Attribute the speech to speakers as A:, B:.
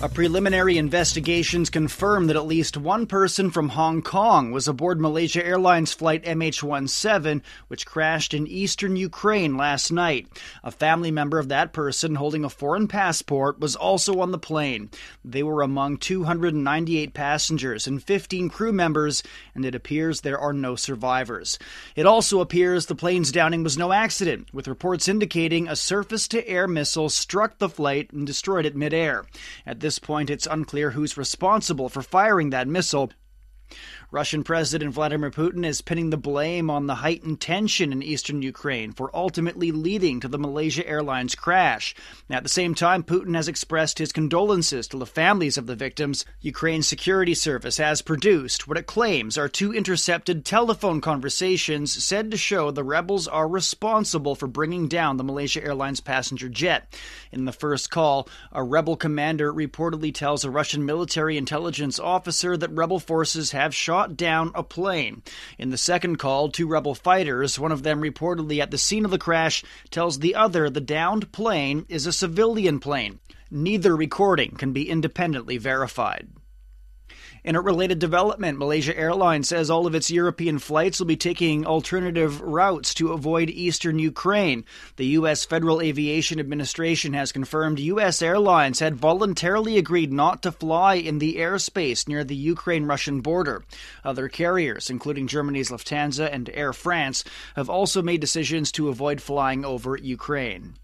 A: A preliminary investigations confirm that at least one person from Hong Kong was aboard Malaysia Airlines flight MH17, which crashed in eastern Ukraine last night. A family member of that person holding a foreign passport was also on the plane. They were among 298 passengers and 15 crew members, and it appears there are no survivors. It also appears the plane's downing was no accident, with reports indicating a surface to air missile struck the flight and destroyed it midair. At this point, it's unclear who's responsible for firing that missile. Russian President Vladimir Putin is pinning the blame on the heightened tension in eastern Ukraine for ultimately leading to the Malaysia Airlines crash. At the same time, Putin has expressed his condolences to the families of the victims. Ukraine's security service has produced what it claims are two intercepted telephone conversations said to show the rebels are responsible for bringing down the Malaysia Airlines passenger jet. In the first call, a rebel commander reportedly tells a Russian military intelligence officer that rebel forces have shot down a plane. In the second call, two rebel fighters, one of them reportedly at the scene of the crash, tells the other the downed plane is a civilian plane. Neither recording can be independently verified. In a related development, Malaysia Airlines says all of its European flights will be taking alternative routes to avoid eastern Ukraine. The U.S. Federal Aviation Administration has confirmed U.S. airlines had voluntarily agreed not to fly in the airspace near the Ukraine Russian border. Other carriers, including Germany's Lufthansa and Air France, have also made decisions to avoid flying over Ukraine.